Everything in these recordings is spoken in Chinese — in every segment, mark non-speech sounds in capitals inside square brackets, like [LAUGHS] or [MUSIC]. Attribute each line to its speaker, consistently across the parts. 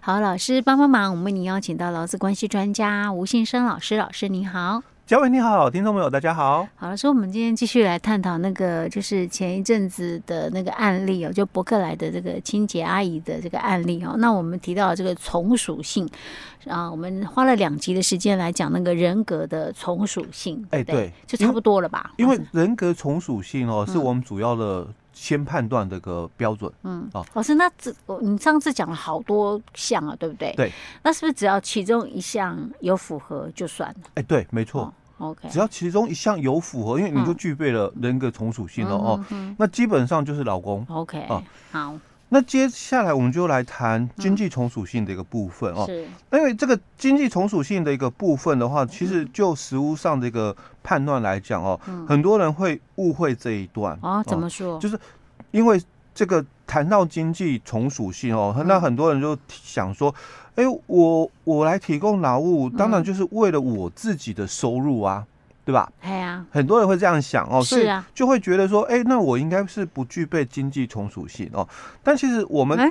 Speaker 1: 好，老师帮帮忙，我们为您邀请到劳资关系专家吴信生老师，老师您好。
Speaker 2: 嘉伟你好，听众朋友大家好。
Speaker 1: 好了，所以我们今天继续来探讨那个，就是前一阵子的那个案例哦，就博客来的这个清洁阿姨的这个案例哦。那我们提到这个从属性啊，我们花了两集的时间来讲那个人格的从属性。哎，对，就差不多了吧？
Speaker 2: 因为人格从属性哦，是我们主要的先判断的一个标准。嗯，哦，
Speaker 1: 老师，那这你上次讲了好多项啊，对不对？
Speaker 2: 对。
Speaker 1: 那是不是只要其中一项有符合就算了？
Speaker 2: 哎，对，没错。
Speaker 1: OK，
Speaker 2: 只要其中一项有符合，因为你就具备了人格从属性了哦，嗯那基本上就是老公。
Speaker 1: OK，啊，好。
Speaker 2: 那接下来我们就来谈经济从属性的一个部分哦。
Speaker 1: 是。
Speaker 2: 因为这个经济从属性的一个部分的话，其实就实务上的一个判断来讲哦，很多人会误会这一段。
Speaker 1: 哦，怎么说？
Speaker 2: 就是因为这个谈到经济从属性哦，那很多人就想说。哎，我我来提供劳务，当然就是为了我自己的收入啊，对吧？
Speaker 1: 哎呀，
Speaker 2: 很多人会这样想哦，所以就会觉得说，哎，那我应该是不具备经济从属性哦。但其实我们，哎，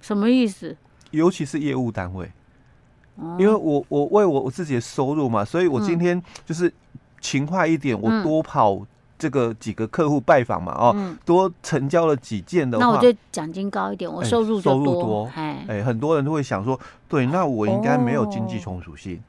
Speaker 1: 什么意思？
Speaker 2: 尤其是业务单位，因为我我为我我自己的收入嘛，所以我今天就是勤快一点，我多跑。这个几个客户拜访嘛，哦，多成交了几件的话，
Speaker 1: 那我就奖金高一点，我收入
Speaker 2: 收入多，哎，很多人都会想说，对，那我应该没有经济从属性。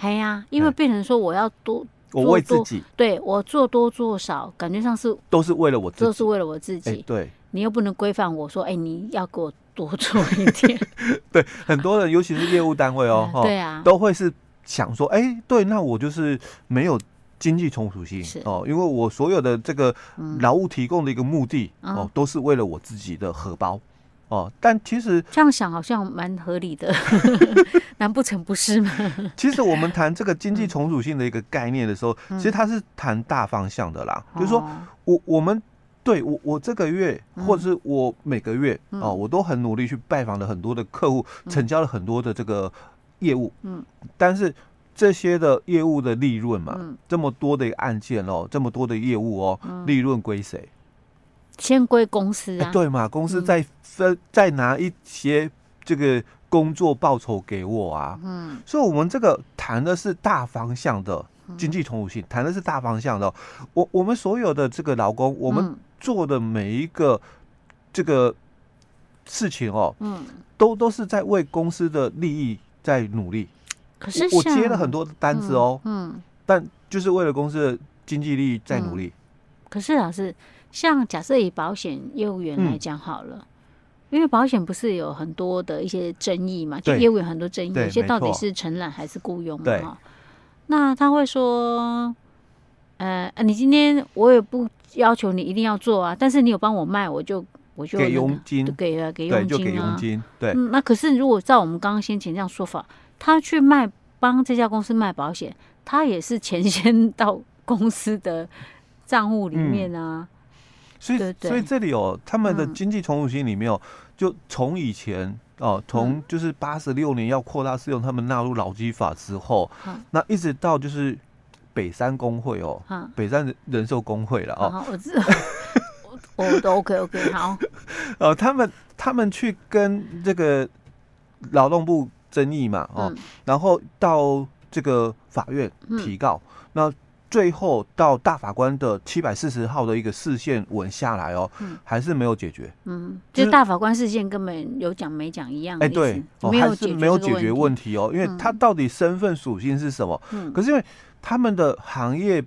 Speaker 1: 哎呀，因为变成说我要多，
Speaker 2: 我为自己，
Speaker 1: 对我做多做少，感觉上是
Speaker 2: 都是为了我自己，
Speaker 1: 都是为了我自己。
Speaker 2: 对，
Speaker 1: 你又不能规范我说，哎，你要给我多做一点。[LAUGHS]
Speaker 2: 对，很多人尤其是业务单位哦，[LAUGHS]
Speaker 1: 对啊，
Speaker 2: 都会是想说，哎，对，那我就是没有。经济从属性哦，因为我所有的这个劳务提供的一个目的、嗯、哦，都是为了我自己的荷包哦。但其实
Speaker 1: 这样想好像蛮合理的，[LAUGHS] 难不成不是吗？
Speaker 2: 其实我们谈这个经济从属性的一个概念的时候，嗯、其实它是谈大方向的啦。嗯、就是说我我们对我我这个月或者是我每个月、嗯、哦，我都很努力去拜访了很多的客户，成交了很多的这个业务。嗯，但是。这些的业务的利润嘛，嗯、这么多的案件哦，这么多的业务哦，嗯、利润归谁？
Speaker 1: 先归公司啊，
Speaker 2: 对嘛？公司再分、嗯、再拿一些这个工作报酬给我啊。嗯，所以我们这个谈的是大方向的经济同属性，谈的是大方向的。我我们所有的这个劳工，我们做的每一个这个事情哦，嗯，都都是在为公司的利益在努力。
Speaker 1: 可是
Speaker 2: 我接了很多单子哦，嗯，嗯，但就是为了公司的经济利益在努力。
Speaker 1: 嗯、可是老师，像假设以保险业务员来讲好了，嗯、因为保险不是有很多的一些争议嘛，就业务员很多争议，有些到底是承揽还是雇佣嘛？对那他会说，呃，你今天我也不要求你一定要做啊，但是你有帮我卖，我就我就、那个、给佣金，给了给佣金啊，给佣金。对、嗯，那可是如果照我们刚刚先前这样说法。他去卖，帮这家公司卖保险，他也是钱先到公司的账户里面啊。嗯、
Speaker 2: 所以，对对所以这里哦，他们的经济重组型里面哦，就从以前哦，从就是八十六年要扩大适用他们纳入劳基法之后，嗯、那一直到就是北山工会哦，嗯、北山人寿工会了哦。
Speaker 1: 我知道，我 [LAUGHS] 都 OK OK 好。
Speaker 2: 呃，[LAUGHS] 他们他们去跟这个劳动部。争议嘛，哦，嗯、然后到这个法院提告，嗯、那最后到大法官的七百四十号的一个视线文下来哦，嗯、还是没有解决，嗯，
Speaker 1: 就大法官释宪根本有讲没讲一样，哎，
Speaker 2: 对，哦、还是没有解决问题。哦，因为他到底身份属性是什么？嗯，可是因为他们的行业。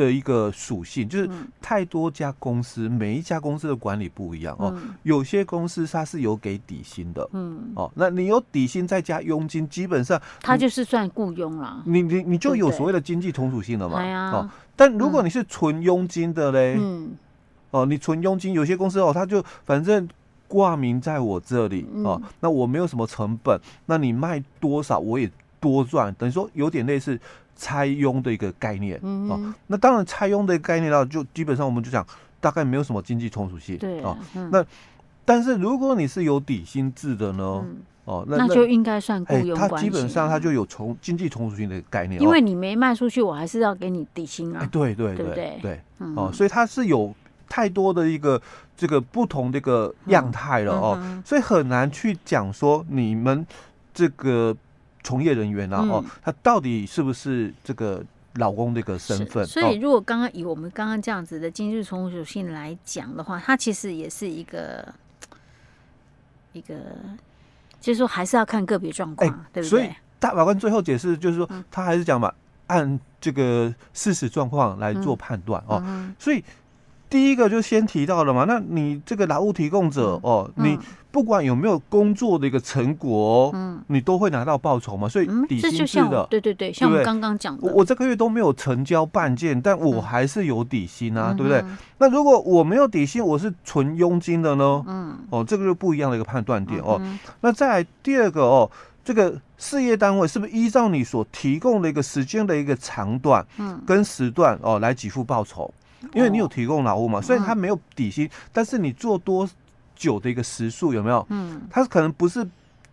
Speaker 2: 的一个属性就是太多家公司，嗯、每一家公司的管理不一样哦。嗯、有些公司它是有给底薪的，嗯，哦，那你有底薪再加佣金，基本上
Speaker 1: 它就是算雇佣了。
Speaker 2: 你你你就有所谓的经济同属性了嘛？哦，但如果你是纯佣金的嘞，嗯，哦，你纯佣金，有些公司哦，他就反正挂名在我这里哦，那我没有什么成本，那你卖多少我也多赚，等于说有点类似。拆佣的一个概念，嗯、哦，那当然拆佣的一个概念呢，就基本上我们就讲大概没有什么经济从属性，对啊，那但是如果你是有底薪制的呢，嗯、哦，那，那
Speaker 1: 就应该算雇佣关系，
Speaker 2: 它基本上它就有从经济从属性的概念，
Speaker 1: 因为你没卖出去，我还是要给你底薪啊，
Speaker 2: 哎、对对对对，对，哦，所以它是有太多的一个这个不同的一个样态了哦，所以很难去讲说你们这个从业人员啊、嗯、哦，他到底是不是这个老公的一个身份？
Speaker 1: 所以，如果刚刚以我们刚刚这样子的经济从属性来讲的话，他其实也是一个一个，就是说还是要看个别状况，欸、对不对？
Speaker 2: 所以大法官最后解释就是说，他还是讲嘛，按这个事实状况来做判断、嗯、哦，嗯、所以。第一个就先提到了嘛，那你这个劳务提供者哦，你不管有没有工作的一个成果，嗯，你都会拿到报酬嘛，所以底薪制的，
Speaker 1: 对对对，像我们刚刚讲的，
Speaker 2: 我我这个月都没有成交半件，但我还是有底薪啊，对不对？那如果我没有底薪，我是纯佣金的呢？嗯，哦，这个就不一样的一个判断点哦。那再来第二个哦，这个事业单位是不是依照你所提供的一个时间的一个长短，嗯，跟时段哦来给付报酬？因为你有提供劳务嘛，所以他没有底薪，但是你做多久的一个时数有没有？嗯，他可能不是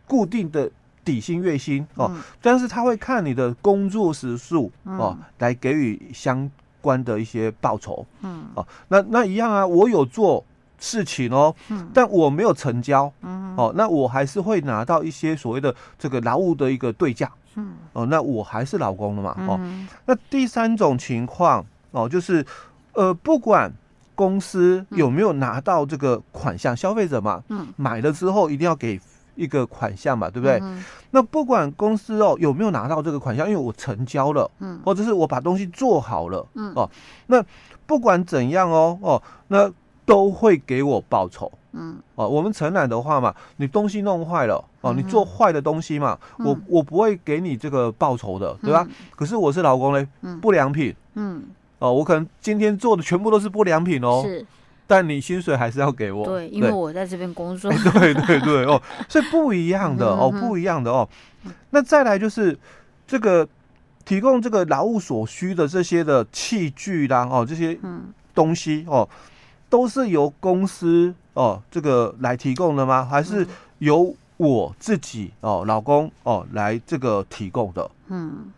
Speaker 2: 固定的底薪月薪哦，但是他会看你的工作时数哦，来给予相关的一些报酬。嗯，哦，那那一样啊，我有做事情哦，但我没有成交。嗯，哦，那我还是会拿到一些所谓的这个劳务的一个对价。嗯，哦，那我还是劳工了嘛。哦，那第三种情况哦，就是。呃，不管公司有没有拿到这个款项，嗯、消费者嘛，嗯，买了之后一定要给一个款项嘛，对不对？嗯、那不管公司哦有没有拿到这个款项，因为我成交了，嗯，或者是我把东西做好了，嗯，哦，那不管怎样哦，哦，那都会给我报酬，嗯，哦，我们承揽的话嘛，你东西弄坏了，哦，你做坏的东西嘛，嗯、我我不会给你这个报酬的，对吧？嗯、可是我是劳工嘞，嗯、不良品，嗯。哦，我可能今天做的全部都是不良品哦，是，但你薪水还是要给我，
Speaker 1: 对，因为我在这边工作，[LAUGHS]
Speaker 2: 对对对哦，所以不一样的哦，不一样的哦。那再来就是这个提供这个劳务所需的这些的器具啦，哦，这些东西哦，都是由公司哦这个来提供的吗？还是由我自己哦老公哦来这个提供的？嗯。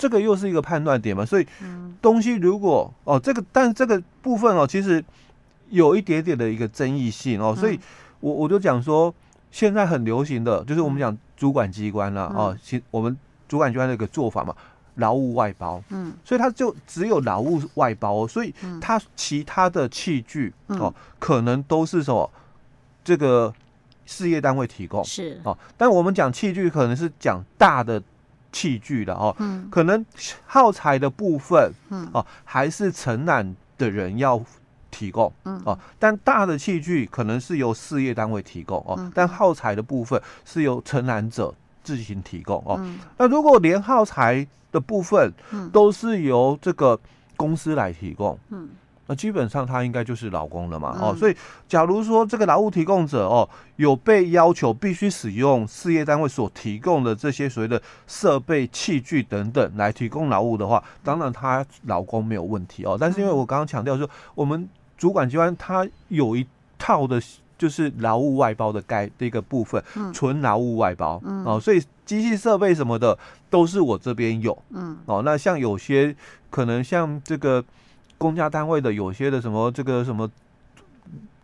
Speaker 2: 那这个又是一个判断点嘛，所以东西如果哦这个，但这个部分哦，其实有一点点的一个争议性哦，所以我我就讲说，现在很流行的就是我们讲主管机关了哦，其我们主管机关的一个做法嘛，劳务外包，嗯，所以它就只有劳务外包，所以它其他的器具哦，可能都是什么这个事业单位提供。是。哦，但我们讲器具可能是讲大的。器具的哦，嗯，可能耗材的部分，嗯，哦，还是承揽的人要提供，嗯，哦，但大的器具可能是由事业单位提供哦，但耗材的部分是由承揽者自行提供哦。那如果连耗材的部分，都是由这个公司来提供，嗯。那基本上他应该就是劳工了嘛，哦，所以假如说这个劳务提供者哦有被要求必须使用事业单位所提供的这些所谓的设备器具等等来提供劳务的话，当然他劳工没有问题哦。但是因为我刚刚强调说，我们主管机关它有一套的就是劳务外包的该这个部分，纯劳务外包嗯哦，所以机器设备什么的都是我这边有，嗯，哦，那像有些可能像这个。公家单位的有些的什么这个什么，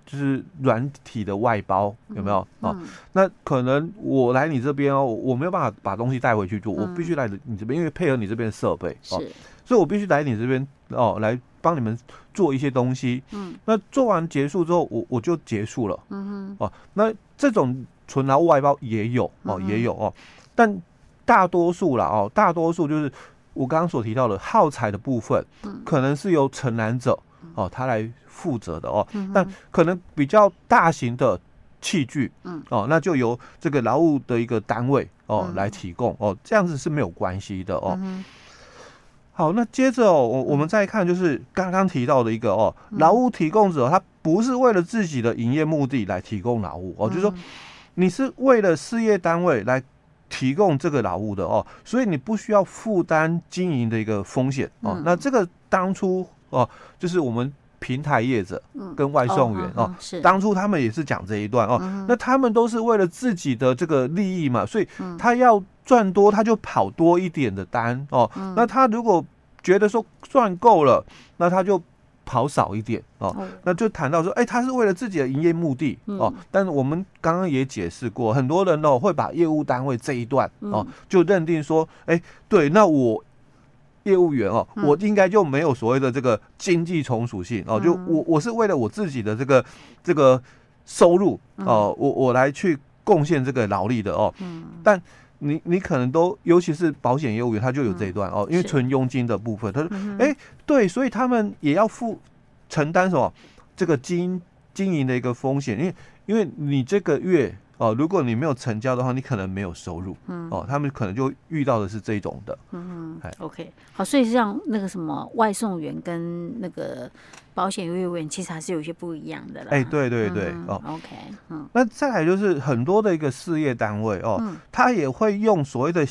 Speaker 2: 就是软体的外包有没有啊？那可能我来你这边哦，我没有办法把东西带回去做，我必须来你这边，因为配合你这边的设备哦，所以我必须来你这边哦，来帮你们做一些东西。嗯，那做完结束之后，我我就结束了。嗯哼，哦，那这种纯劳务外包也有哦，也有哦，但大多数了哦，大多数就是。我刚刚所提到的耗材的部分，可能是由承揽者哦，他来负责的哦。但可能比较大型的器具，哦，那就由这个劳务的一个单位哦来提供哦，这样子是没有关系的哦。好，那接着哦，我我们再看就是刚刚提到的一个哦，劳务提供者他不是为了自己的营业目的来提供劳务哦，就是说你是为了事业单位来。提供这个劳务的哦，所以你不需要负担经营的一个风险哦。嗯、那这个当初哦，就是我们平台业者跟外送员哦，当初他们也是讲这一段哦。嗯、那他们都是为了自己的这个利益嘛，所以他要赚多，他就跑多一点的单哦。嗯、那他如果觉得说赚够了，那他就跑少一点哦，哦。那就谈到说，哎、欸，他是为了自己的营业目的、嗯、哦。但是我们刚刚也解释过，很多人哦会把业务单位这一段哦就认定说，哎、欸，对，那我业务员哦，嗯、我应该就没有所谓的这个经济从属性哦，就我我是为了我自己的这个这个收入哦，我我来去贡献这个劳力的哦。嗯、但你你可能都，尤其是保险业务员，他就有这一段、嗯、哦，因为纯佣金的部分，他说，哎、欸，对，所以他们也要负承担什么？这个经经营的一个风险，因为因为你这个月哦，如果你没有成交的话，你可能没有收入，嗯，哦，他们可能就遇到的是这种的，
Speaker 1: 嗯嗯，OK，好，所以像那个什么外送员跟那个。保险业务员其实还是有些不一样的啦。
Speaker 2: 哎，对对对，
Speaker 1: 嗯、哦，OK，嗯，
Speaker 2: 那再来就是很多的一个事业单位哦，嗯、他也会用所谓的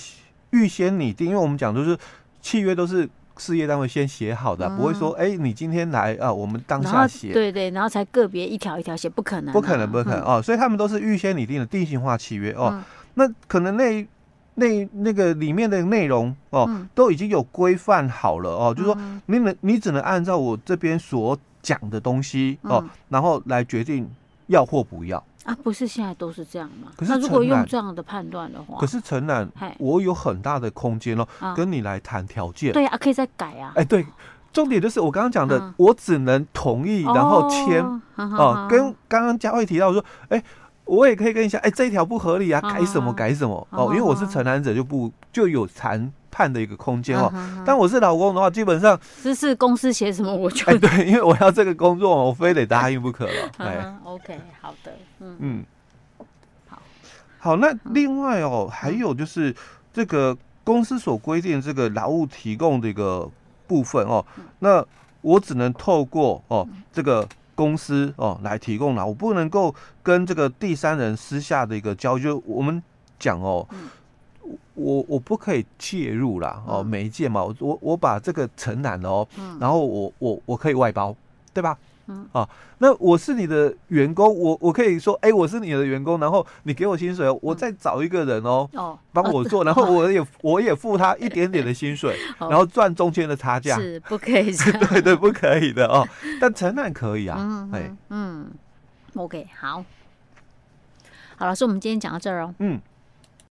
Speaker 2: 预先拟定，因为我们讲就是契约都是事业单位先写好的，嗯、不会说哎，你今天来啊，我们当下写，
Speaker 1: 对对，然后才个别一条一条写，不可能、啊，
Speaker 2: 不可能，不可能、嗯、哦，所以他们都是预先拟定的定型化契约哦。嗯、那可能那那那个里面的内容哦，嗯、都已经有规范好了哦，就是说你能你只能按照我这边所讲的东西哦，嗯、然后来决定要或不要
Speaker 1: 啊，不是现在都是这样吗？可是那如果用这样的判断的话，
Speaker 2: 可是承揽我有很大的空间哦，啊、跟你来谈条件，
Speaker 1: 对啊，可以再改啊，
Speaker 2: 哎，对，重点就是我刚刚讲的，嗯、我只能同意然后签哦，哦，跟刚刚佳慧提到说，哎。我也可以跟你讲，哎，这一条不合理啊，改什么改什么哦，因为我是承揽者，就不就有谈判的一个空间哦。但我是老公的话，基本上
Speaker 1: 是是公司写什么我就
Speaker 2: 哎对，因为我要这个工作，我非得答应不可了。[LAUGHS] 哎
Speaker 1: ，OK，好的，嗯。
Speaker 2: 嗯，好，好，那另外哦，还有就是这个公司所规定这个劳务提供的一个部分哦，那我只能透过哦这个。公司哦来提供了，我不能够跟这个第三人私下的一个交易，就我们讲哦，嗯、我我不可以介入啦哦，媒介嘛，我我我把这个承揽了哦，嗯、然后我我我可以外包，对吧？嗯。啊，那我是你的员工，我我可以说，哎，我是你的员工，然后你给我薪水，我再找一个人哦，哦，帮我做，[LAUGHS] 然后我也我也付他一点点的薪水，[LAUGHS] 然后赚中间的差价，
Speaker 1: 是不可以，[LAUGHS]
Speaker 2: 对对，不可以的哦，但承揽可以啊，哎，
Speaker 1: 嗯，OK，好，好，老师，我们今天讲到这儿哦，嗯。